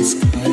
is good.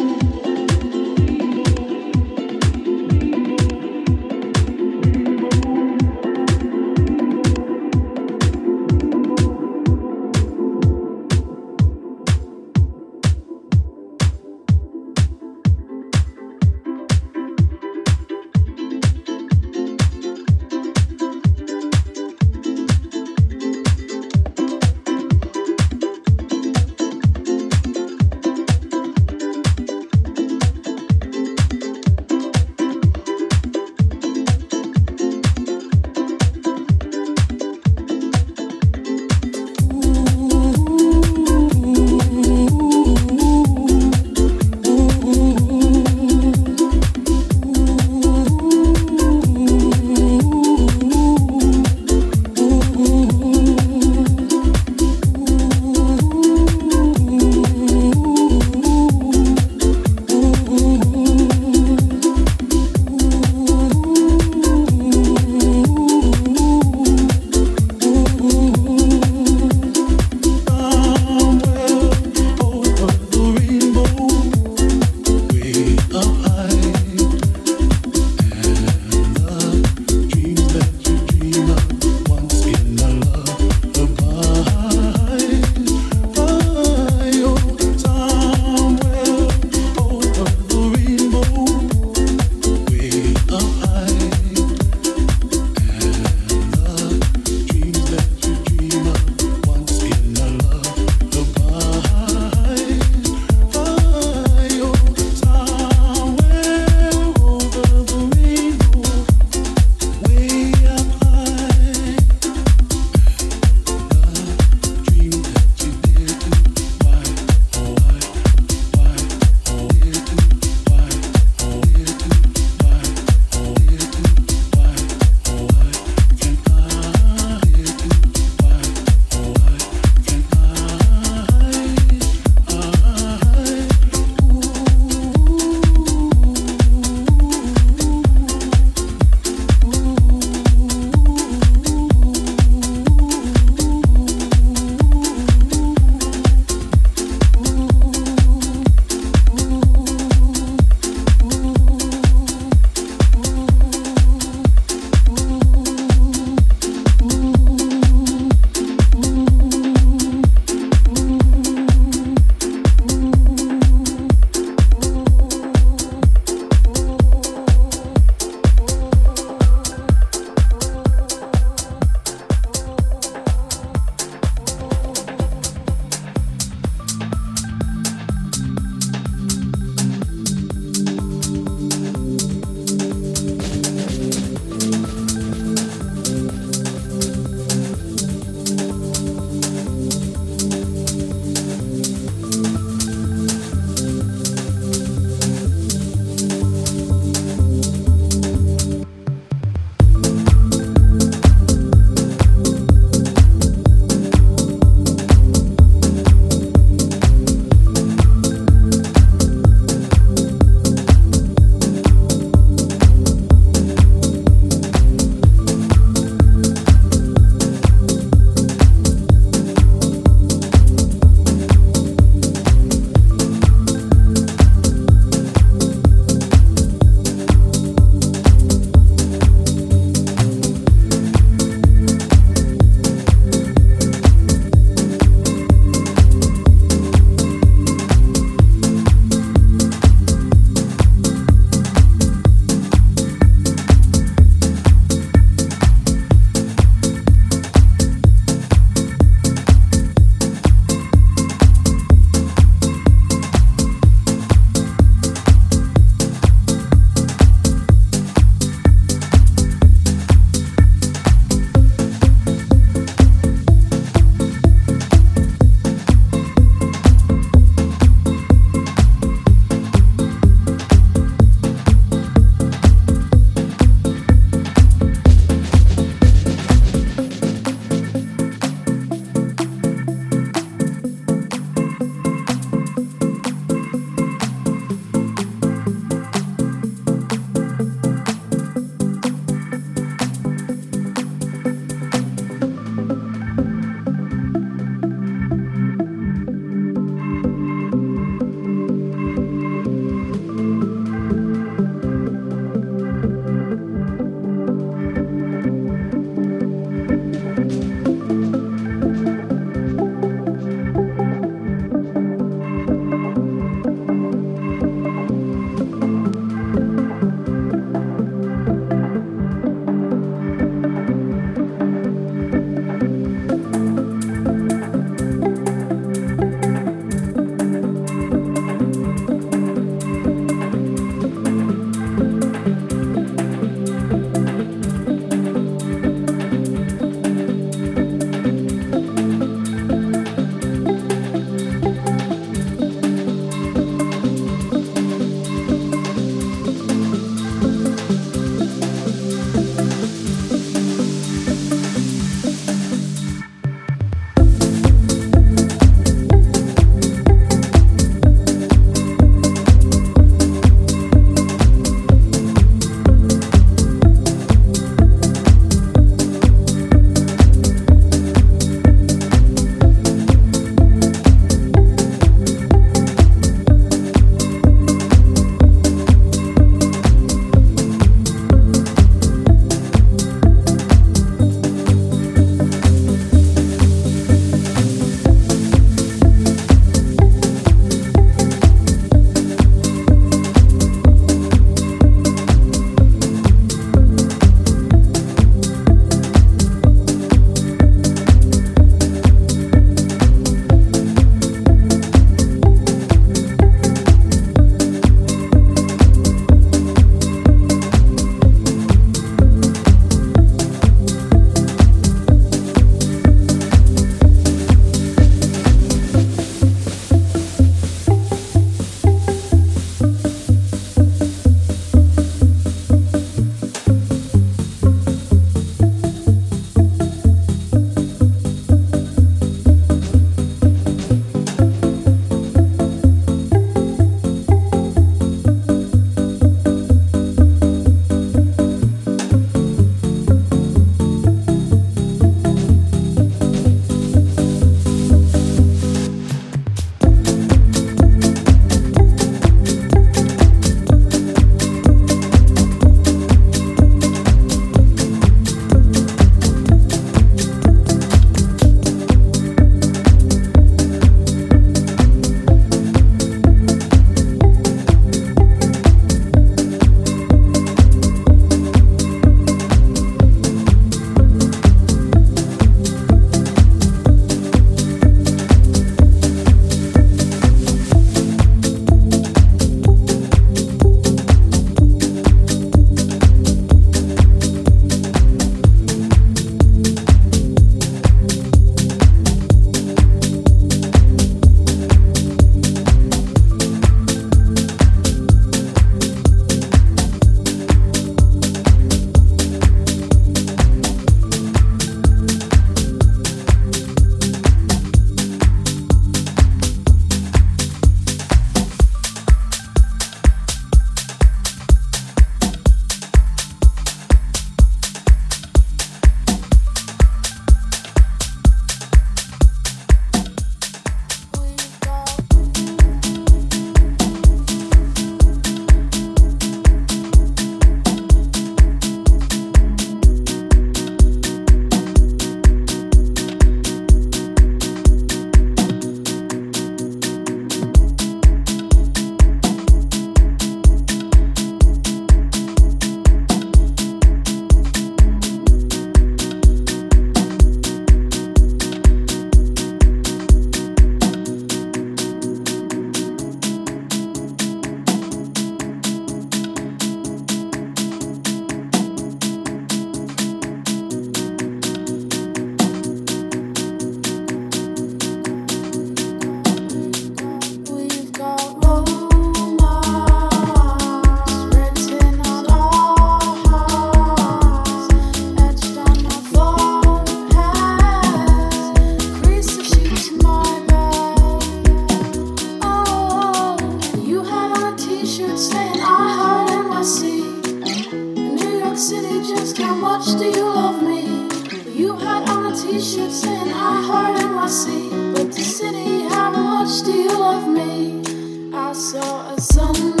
Saw a sunrise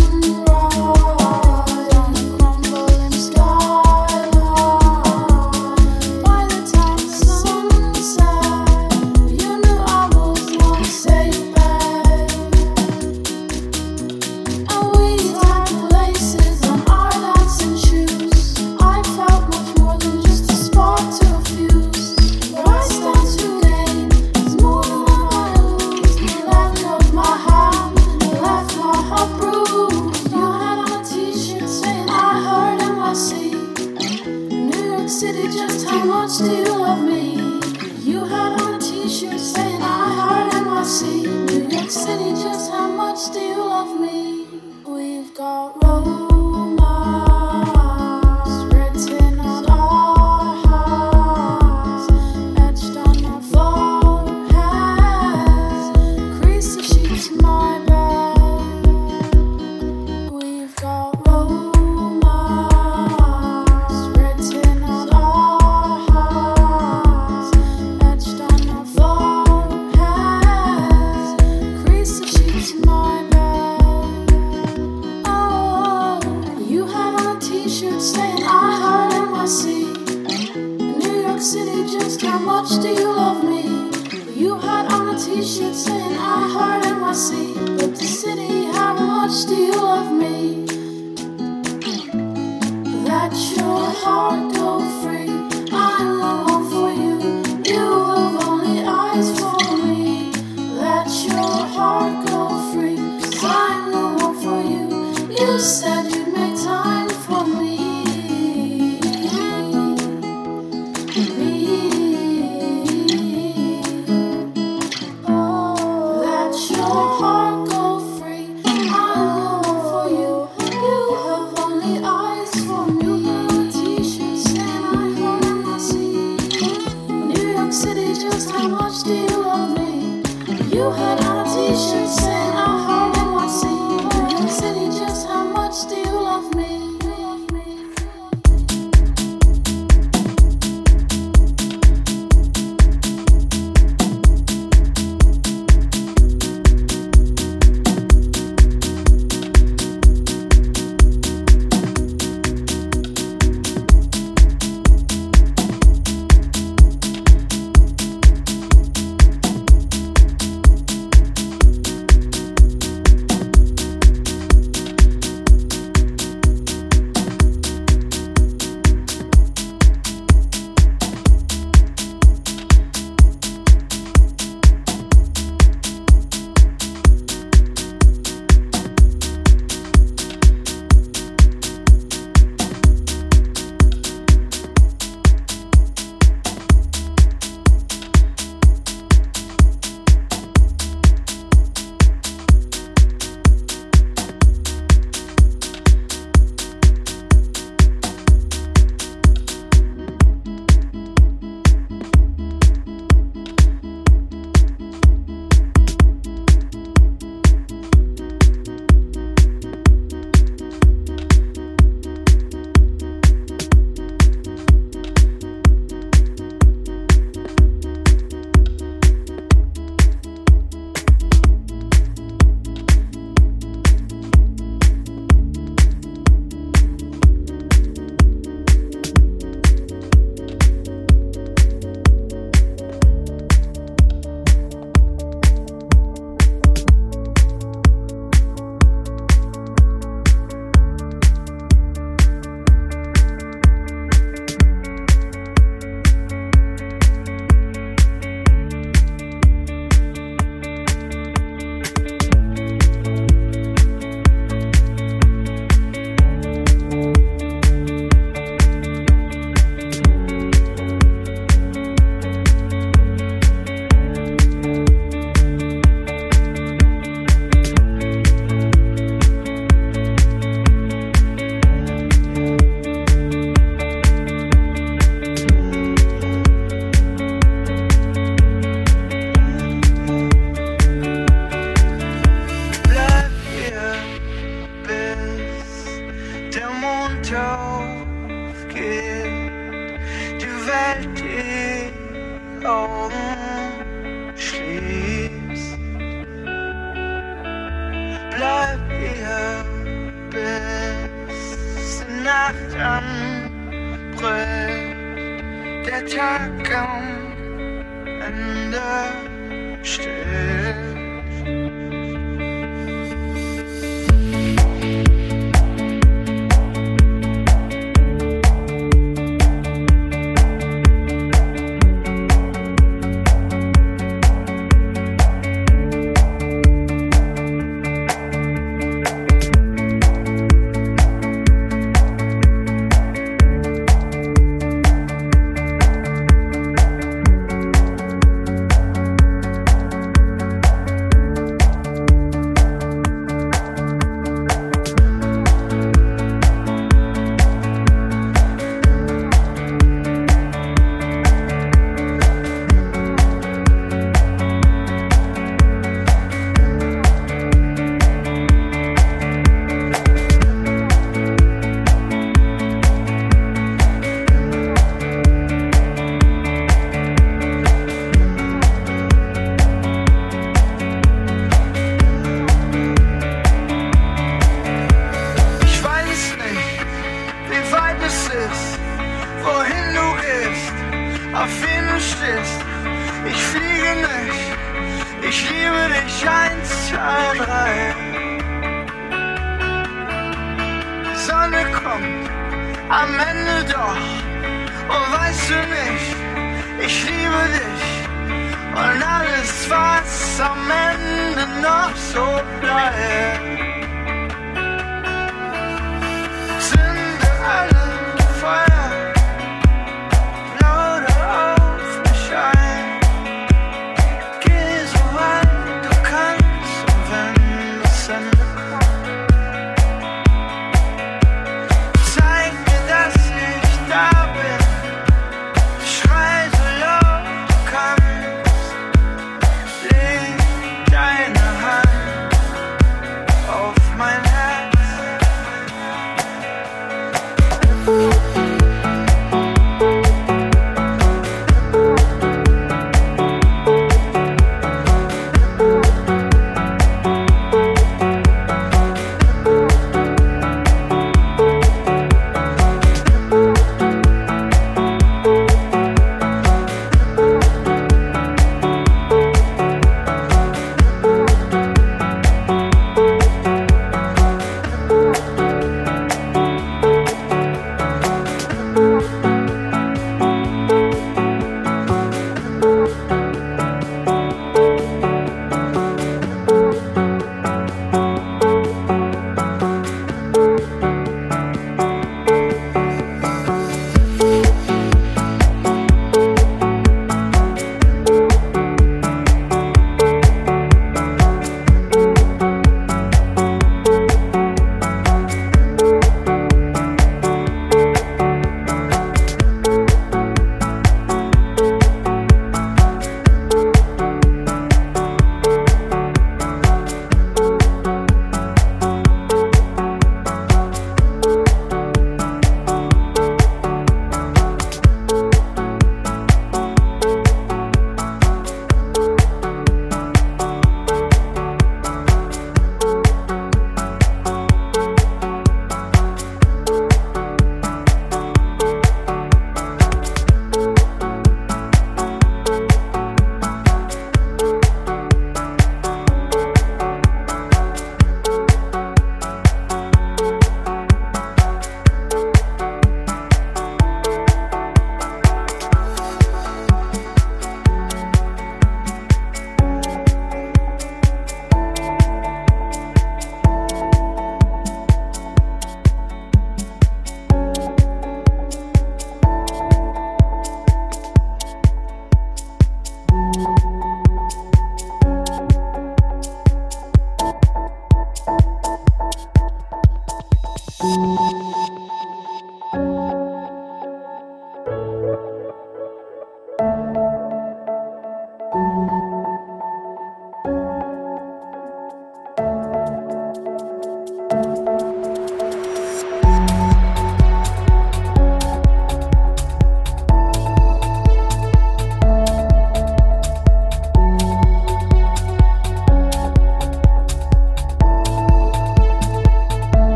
Ende